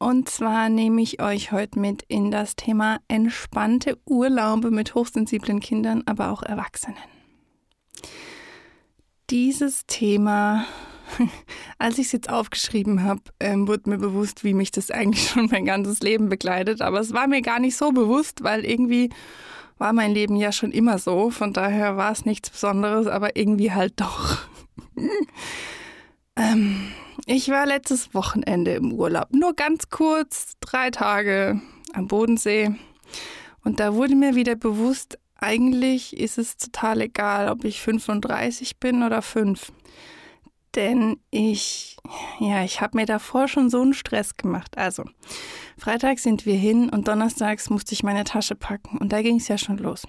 und zwar nehme ich euch heute mit in das Thema entspannte Urlaube mit hochsensiblen Kindern, aber auch Erwachsenen. Dieses Thema, als ich es jetzt aufgeschrieben habe, ähm, wurde mir bewusst, wie mich das eigentlich schon mein ganzes Leben begleitet. Aber es war mir gar nicht so bewusst, weil irgendwie war mein Leben ja schon immer so. Von daher war es nichts Besonderes, aber irgendwie halt doch. ähm, ich war letztes Wochenende im Urlaub, nur ganz kurz, drei Tage am Bodensee. Und da wurde mir wieder bewusst, eigentlich ist es total egal, ob ich 35 bin oder 5. Denn ich, ja, ich habe mir davor schon so einen Stress gemacht. Also, Freitag sind wir hin und donnerstags musste ich meine Tasche packen. Und da ging es ja schon los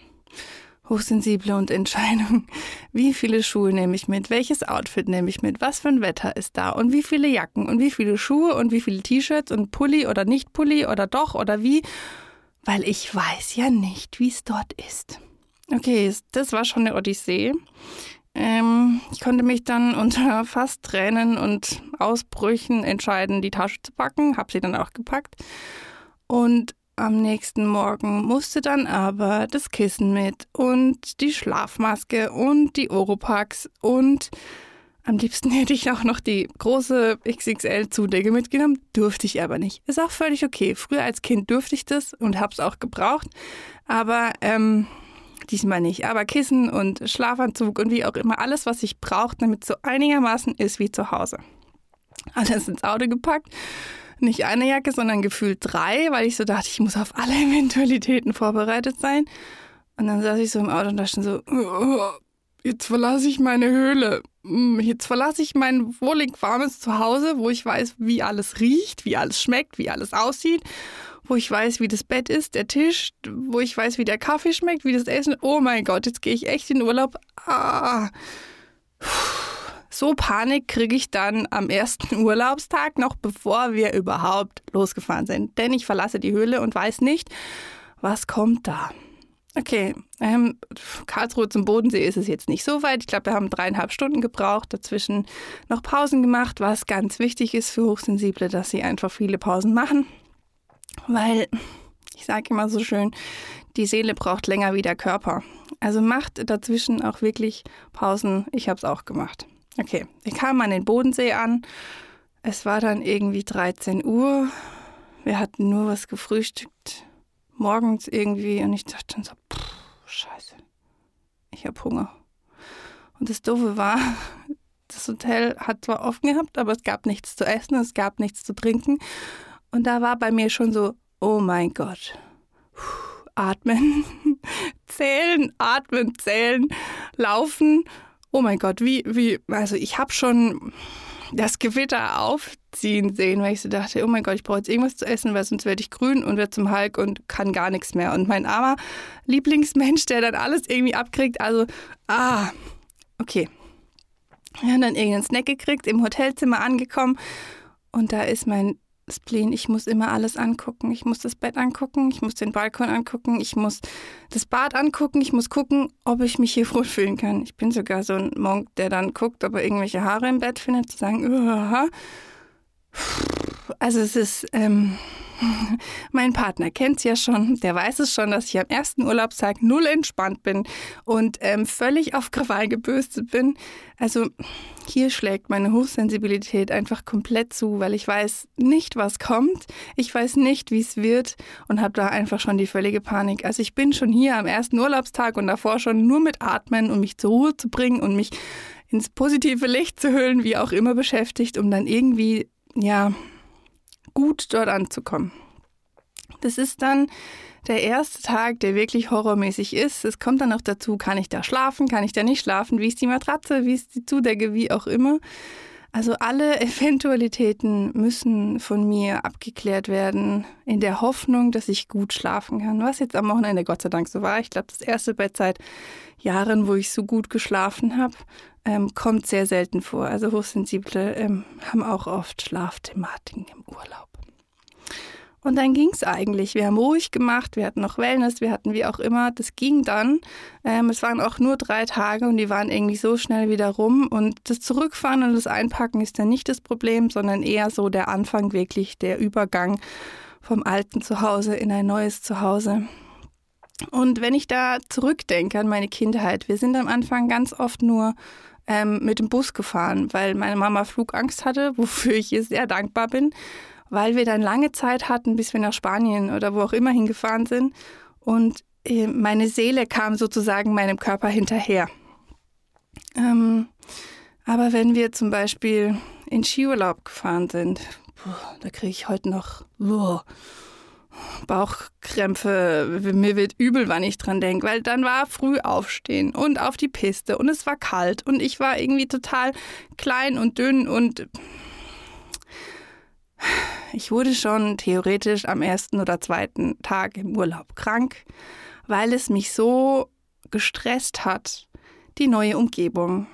hochsensible und Entscheidung. Wie viele Schuhe nehme ich mit? Welches Outfit nehme ich mit? Was für ein Wetter ist da? Und wie viele Jacken? Und wie viele Schuhe? Und wie viele T-Shirts? Und Pulli oder nicht Pulli oder doch oder wie? Weil ich weiß ja nicht, wie es dort ist. Okay, das war schon eine Odyssee. Ähm, ich konnte mich dann unter fast Tränen und Ausbrüchen entscheiden, die Tasche zu packen. Habe sie dann auch gepackt. Und am nächsten Morgen musste dann aber das Kissen mit und die Schlafmaske und die Oropax und am liebsten hätte ich auch noch die große XXL-Zudecke mitgenommen, durfte ich aber nicht. Ist auch völlig okay. Früher als Kind durfte ich das und habe es auch gebraucht, aber ähm, diesmal nicht. Aber Kissen und Schlafanzug und wie auch immer, alles, was ich brauche, damit es so einigermaßen ist wie zu Hause. Alles ins Auto gepackt nicht eine Jacke, sondern gefühlt drei, weil ich so dachte, ich muss auf alle Eventualitäten vorbereitet sein. Und dann saß ich so im Auto und dachte so, oh, jetzt verlasse ich meine Höhle. Hm, jetzt verlasse ich mein wohlig warmes Zuhause, wo ich weiß, wie alles riecht, wie alles schmeckt, wie alles aussieht, wo ich weiß, wie das Bett ist, der Tisch, wo ich weiß, wie der Kaffee schmeckt, wie das Essen. Oh mein Gott, jetzt gehe ich echt in Urlaub. Ah. Puh. So Panik kriege ich dann am ersten Urlaubstag, noch bevor wir überhaupt losgefahren sind. Denn ich verlasse die Höhle und weiß nicht, was kommt da. Okay, ähm, Karlsruhe zum Bodensee ist es jetzt nicht so weit. Ich glaube, wir haben dreieinhalb Stunden gebraucht, dazwischen noch Pausen gemacht, was ganz wichtig ist für Hochsensible, dass sie einfach viele Pausen machen. Weil, ich sage immer so schön, die Seele braucht länger wie der Körper. Also macht dazwischen auch wirklich Pausen. Ich habe es auch gemacht. Okay, ich kam an den Bodensee an. Es war dann irgendwie 13 Uhr. Wir hatten nur was gefrühstückt. Morgens irgendwie. Und ich dachte dann so, pff, scheiße. Ich habe Hunger. Und das Doofe war, das Hotel hat zwar offen gehabt, aber es gab nichts zu essen, es gab nichts zu trinken. Und da war bei mir schon so, oh mein Gott. Atmen, zählen, atmen, zählen, laufen oh mein Gott, wie, wie, also ich habe schon das Gewitter aufziehen sehen, weil ich so dachte, oh mein Gott, ich brauche jetzt irgendwas zu essen, weil sonst werde ich grün und werde zum Hulk und kann gar nichts mehr. Und mein armer Lieblingsmensch, der dann alles irgendwie abkriegt, also, ah, okay. Wir haben dann irgendeinen Snack gekriegt, im Hotelzimmer angekommen und da ist mein Spleen, ich muss immer alles angucken. Ich muss das Bett angucken, ich muss den Balkon angucken, ich muss das Bad angucken, ich muss gucken, ob ich mich hier wohl fühlen kann. Ich bin sogar so ein Monk, der dann guckt, ob er irgendwelche Haare im Bett findet, zu sagen, Uah. also es ist, ähm, mein Partner kennt es ja schon, der weiß es schon, dass ich am ersten Urlaubstag null entspannt bin und ähm, völlig auf Krawall gebürstet bin. Also hier schlägt meine Hochsensibilität einfach komplett zu, weil ich weiß nicht, was kommt. Ich weiß nicht, wie es wird und habe da einfach schon die völlige Panik. Also ich bin schon hier am ersten Urlaubstag und davor schon nur mit Atmen, um mich zur Ruhe zu bringen und mich ins positive Licht zu hüllen, wie auch immer beschäftigt, um dann irgendwie, ja, gut dort anzukommen. Das ist dann der erste Tag, der wirklich horrormäßig ist. Es kommt dann noch dazu, kann ich da schlafen, kann ich da nicht schlafen, wie ist die Matratze, wie ist die Zudecke, wie auch immer. Also alle Eventualitäten müssen von mir abgeklärt werden, in der Hoffnung, dass ich gut schlafen kann. Was jetzt am Wochenende Gott sei Dank so war. Ich glaube, das erste Bett seit Jahren, wo ich so gut geschlafen habe, ähm, kommt sehr selten vor. Also Hochsensible ähm, haben auch oft Schlafthematiken im Urlaub. Und dann ging es eigentlich. Wir haben ruhig gemacht, wir hatten noch Wellness, wir hatten wie auch immer. Das ging dann. Ähm, es waren auch nur drei Tage und die waren irgendwie so schnell wieder rum. Und das Zurückfahren und das Einpacken ist dann nicht das Problem, sondern eher so der Anfang, wirklich der Übergang vom alten Zuhause in ein neues Zuhause. Und wenn ich da zurückdenke an meine Kindheit, wir sind am Anfang ganz oft nur ähm, mit dem Bus gefahren, weil meine Mama Flugangst hatte, wofür ich ihr sehr dankbar bin weil wir dann lange Zeit hatten, bis wir nach Spanien oder wo auch immer hingefahren sind. Und äh, meine Seele kam sozusagen meinem Körper hinterher. Ähm, aber wenn wir zum Beispiel in Skiurlaub gefahren sind, da kriege ich heute noch boah, Bauchkrämpfe. Mir wird übel, wann ich dran denke, weil dann war früh aufstehen und auf die Piste und es war kalt und ich war irgendwie total klein und dünn und ich wurde schon theoretisch am ersten oder zweiten Tag im Urlaub krank, weil es mich so gestresst hat, die neue Umgebung.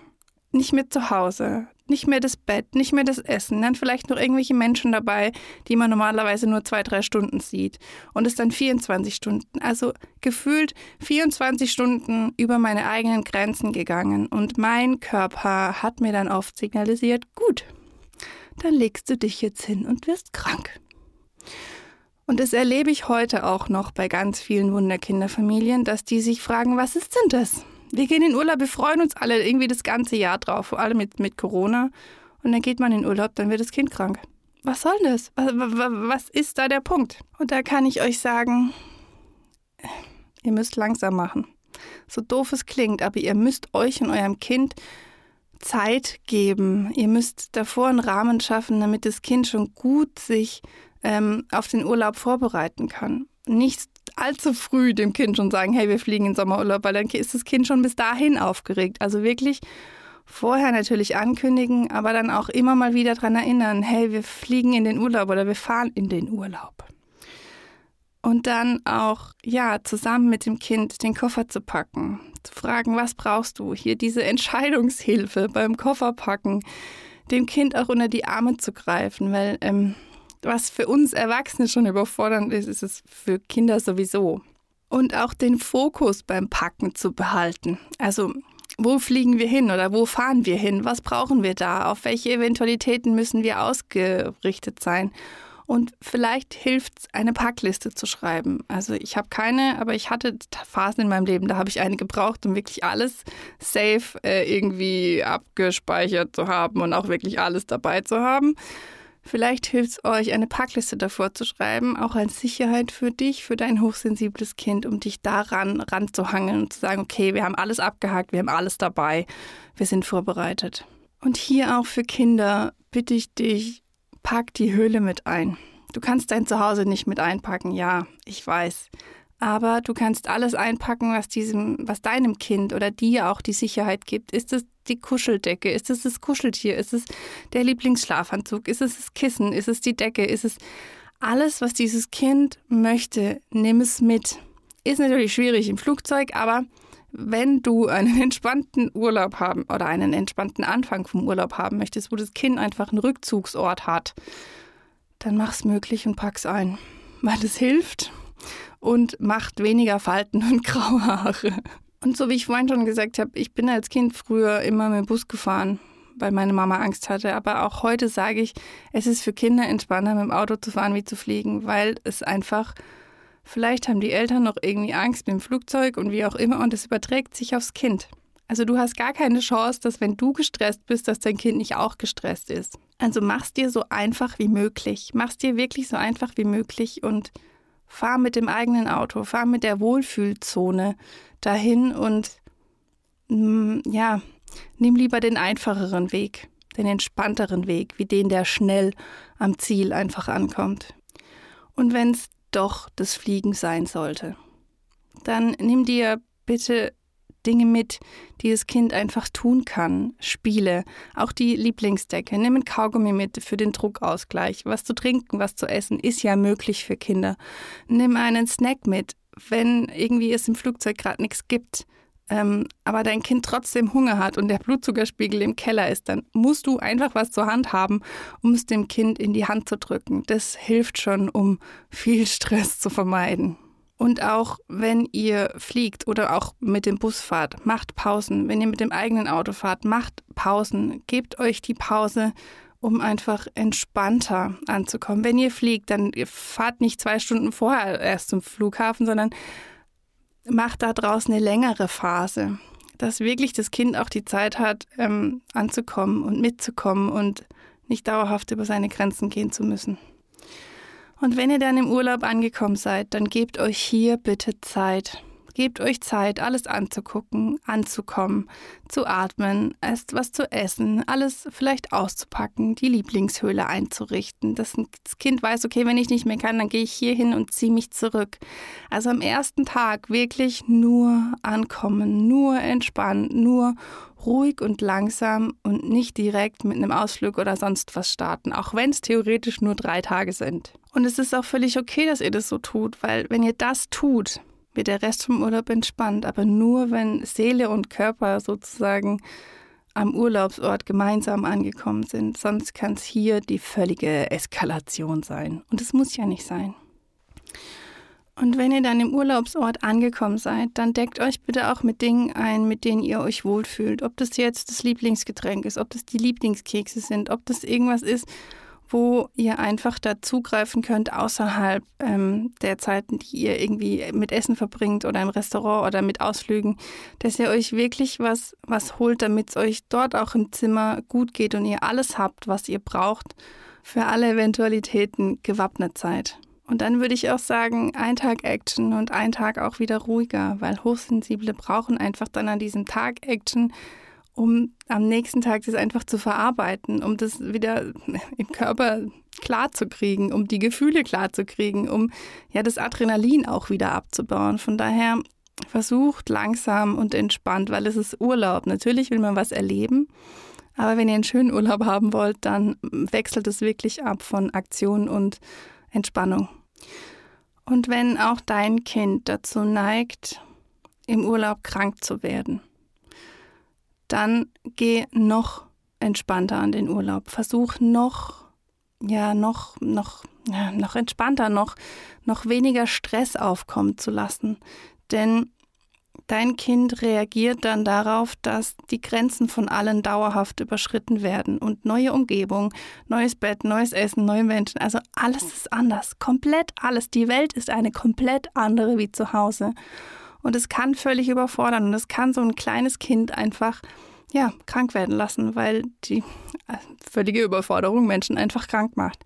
Nicht mehr zu Hause, nicht mehr das Bett, nicht mehr das Essen, dann vielleicht noch irgendwelche Menschen dabei, die man normalerweise nur zwei, drei Stunden sieht. Und es dann 24 Stunden. Also gefühlt 24 Stunden über meine eigenen Grenzen gegangen. Und mein Körper hat mir dann oft signalisiert, gut, dann legst du dich jetzt hin und wirst krank. Und das erlebe ich heute auch noch bei ganz vielen Wunderkinderfamilien, dass die sich fragen, was ist denn das? Wir gehen in Urlaub, wir freuen uns alle irgendwie das ganze Jahr drauf, vor allem mit, mit Corona. Und dann geht man in Urlaub, dann wird das Kind krank. Was soll das? Was, was ist da der Punkt? Und da kann ich euch sagen, ihr müsst langsam machen. So doof es klingt, aber ihr müsst euch und eurem Kind Zeit geben. Ihr müsst davor einen Rahmen schaffen, damit das Kind schon gut sich ähm, auf den Urlaub vorbereiten kann. Nicht allzu früh dem Kind schon sagen, hey, wir fliegen in Sommerurlaub, weil dann ist das Kind schon bis dahin aufgeregt. Also wirklich vorher natürlich ankündigen, aber dann auch immer mal wieder daran erinnern, hey, wir fliegen in den Urlaub oder wir fahren in den Urlaub. Und dann auch, ja, zusammen mit dem Kind den Koffer zu packen, zu fragen, was brauchst du? Hier diese Entscheidungshilfe beim Kofferpacken, dem Kind auch unter die Arme zu greifen, weil ähm, was für uns Erwachsene schon überfordernd ist, ist es für Kinder sowieso. Und auch den Fokus beim Packen zu behalten. Also wo fliegen wir hin oder wo fahren wir hin? Was brauchen wir da? Auf welche Eventualitäten müssen wir ausgerichtet sein? Und vielleicht hilft es, eine Packliste zu schreiben. Also ich habe keine, aber ich hatte Phasen in meinem Leben, da habe ich eine gebraucht, um wirklich alles safe äh, irgendwie abgespeichert zu haben und auch wirklich alles dabei zu haben. Vielleicht hilft es euch, eine Packliste davor zu schreiben, auch als Sicherheit für dich, für dein hochsensibles Kind, um dich daran ranzuhangeln und zu sagen, okay, wir haben alles abgehakt, wir haben alles dabei, wir sind vorbereitet. Und hier auch für Kinder bitte ich dich, pack die Höhle mit ein. Du kannst dein Zuhause nicht mit einpacken, ja, ich weiß. Aber du kannst alles einpacken, was diesem, was deinem Kind oder dir auch die Sicherheit gibt. Ist es die Kuscheldecke? Ist es das Kuscheltier? Ist es der Lieblingsschlafanzug? Ist es das Kissen? Ist es die Decke? Ist es alles, was dieses Kind möchte? Nimm es mit. Ist natürlich schwierig im Flugzeug, aber wenn du einen entspannten Urlaub haben oder einen entspannten Anfang vom Urlaub haben möchtest, wo das Kind einfach einen Rückzugsort hat, dann mach's möglich und pack's ein, weil es hilft und macht weniger Falten und graue Haare. Und so wie ich vorhin schon gesagt habe, ich bin als Kind früher immer mit dem Bus gefahren, weil meine Mama Angst hatte. Aber auch heute sage ich, es ist für Kinder entspannter, mit dem Auto zu fahren, wie zu fliegen, weil es einfach Vielleicht haben die Eltern noch irgendwie Angst mit dem Flugzeug und wie auch immer und es überträgt sich aufs Kind. Also du hast gar keine Chance, dass wenn du gestresst bist, dass dein Kind nicht auch gestresst ist. Also mach's dir so einfach wie möglich. Mach's dir wirklich so einfach wie möglich und fahr mit dem eigenen Auto, fahr mit der Wohlfühlzone dahin und mm, ja, nimm lieber den einfacheren Weg, den entspannteren Weg, wie den, der schnell am Ziel einfach ankommt. Und wenn es doch das Fliegen sein sollte, dann nimm dir bitte Dinge mit, die das Kind einfach tun kann. Spiele, auch die Lieblingsdecke. Nimm ein Kaugummi mit für den Druckausgleich. Was zu trinken, was zu essen, ist ja möglich für Kinder. Nimm einen Snack mit, wenn irgendwie es im Flugzeug gerade nichts gibt. Ähm, aber dein Kind trotzdem Hunger hat und der Blutzuckerspiegel im Keller ist, dann musst du einfach was zur Hand haben, um es dem Kind in die Hand zu drücken. Das hilft schon, um viel Stress zu vermeiden. Und auch wenn ihr fliegt oder auch mit dem Bus fahrt, macht Pausen. Wenn ihr mit dem eigenen Auto fahrt, macht Pausen. Gebt euch die Pause, um einfach entspannter anzukommen. Wenn ihr fliegt, dann fahrt nicht zwei Stunden vorher erst zum Flughafen, sondern macht da draußen eine längere Phase, dass wirklich das Kind auch die Zeit hat, ähm, anzukommen und mitzukommen und nicht dauerhaft über seine Grenzen gehen zu müssen. Und wenn ihr dann im Urlaub angekommen seid, dann gebt euch hier bitte Zeit. Gebt euch Zeit, alles anzugucken, anzukommen, zu atmen, erst was zu essen, alles vielleicht auszupacken, die Lieblingshöhle einzurichten. Dass das Kind weiß, okay, wenn ich nicht mehr kann, dann gehe ich hier hin und ziehe mich zurück. Also am ersten Tag wirklich nur ankommen, nur entspannen, nur ruhig und langsam und nicht direkt mit einem Ausflug oder sonst was starten, auch wenn es theoretisch nur drei Tage sind. Und es ist auch völlig okay, dass ihr das so tut, weil wenn ihr das tut, wird der Rest vom Urlaub entspannt, aber nur wenn Seele und Körper sozusagen am Urlaubsort gemeinsam angekommen sind. Sonst kann es hier die völlige Eskalation sein. Und es muss ja nicht sein. Und wenn ihr dann im Urlaubsort angekommen seid, dann deckt euch bitte auch mit Dingen ein, mit denen ihr euch wohlfühlt. Ob das jetzt das Lieblingsgetränk ist, ob das die Lieblingskekse sind, ob das irgendwas ist, wo ihr einfach dazugreifen könnt außerhalb ähm, der Zeiten, die ihr irgendwie mit Essen verbringt oder im Restaurant oder mit Ausflügen, dass ihr euch wirklich was, was holt, damit es euch dort auch im Zimmer gut geht und ihr alles habt, was ihr braucht, für alle Eventualitäten gewappnet seid. Und dann würde ich auch sagen, ein Tag Action und ein Tag auch wieder ruhiger, weil Hochsensible brauchen einfach dann an diesem Tag Action, um am nächsten Tag das einfach zu verarbeiten, um das wieder im Körper klar zu kriegen, um die Gefühle klar zu kriegen, um ja das Adrenalin auch wieder abzubauen. Von daher versucht langsam und entspannt, weil es ist Urlaub. Natürlich will man was erleben, aber wenn ihr einen schönen Urlaub haben wollt, dann wechselt es wirklich ab von Aktion und Entspannung. Und wenn auch dein Kind dazu neigt, im Urlaub krank zu werden, dann geh noch entspannter an den Urlaub. Versuch noch, ja, noch, noch, ja, noch entspannter, noch, noch weniger Stress aufkommen zu lassen. Denn dein Kind reagiert dann darauf, dass die Grenzen von allen dauerhaft überschritten werden und neue Umgebung, neues Bett, neues Essen, neue Menschen, also alles ist anders, komplett alles. Die Welt ist eine komplett andere wie zu Hause. Und es kann völlig überfordern und es kann so ein kleines Kind einfach ja, krank werden lassen, weil die äh, völlige Überforderung Menschen einfach krank macht.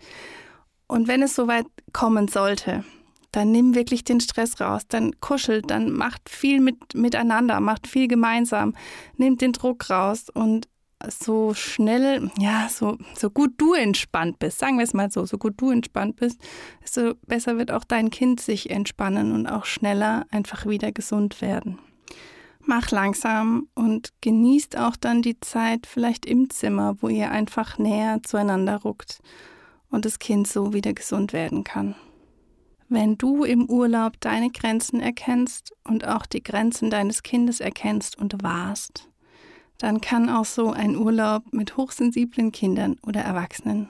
Und wenn es soweit kommen sollte, dann nimm wirklich den Stress raus, dann kuschelt, dann macht viel mit, miteinander, macht viel gemeinsam, nimmt den Druck raus und so schnell, ja, so, so gut du entspannt bist, sagen wir es mal so, so gut du entspannt bist, desto besser wird auch dein Kind sich entspannen und auch schneller einfach wieder gesund werden. Mach langsam und genießt auch dann die Zeit vielleicht im Zimmer, wo ihr einfach näher zueinander ruckt und das Kind so wieder gesund werden kann. Wenn du im Urlaub deine Grenzen erkennst und auch die Grenzen deines Kindes erkennst und wahrst, dann kann auch so ein Urlaub mit hochsensiblen Kindern oder Erwachsenen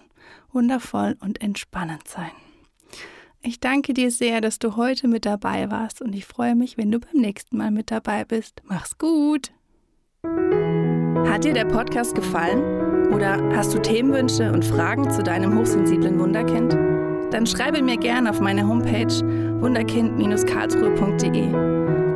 wundervoll und entspannend sein. Ich danke dir sehr, dass du heute mit dabei warst und ich freue mich, wenn du beim nächsten Mal mit dabei bist. Mach's gut! Hat dir der Podcast gefallen? Oder hast du Themenwünsche und Fragen zu deinem hochsensiblen Wunderkind? dann schreibe mir gerne auf meine Homepage wunderkind-karlsruhe.de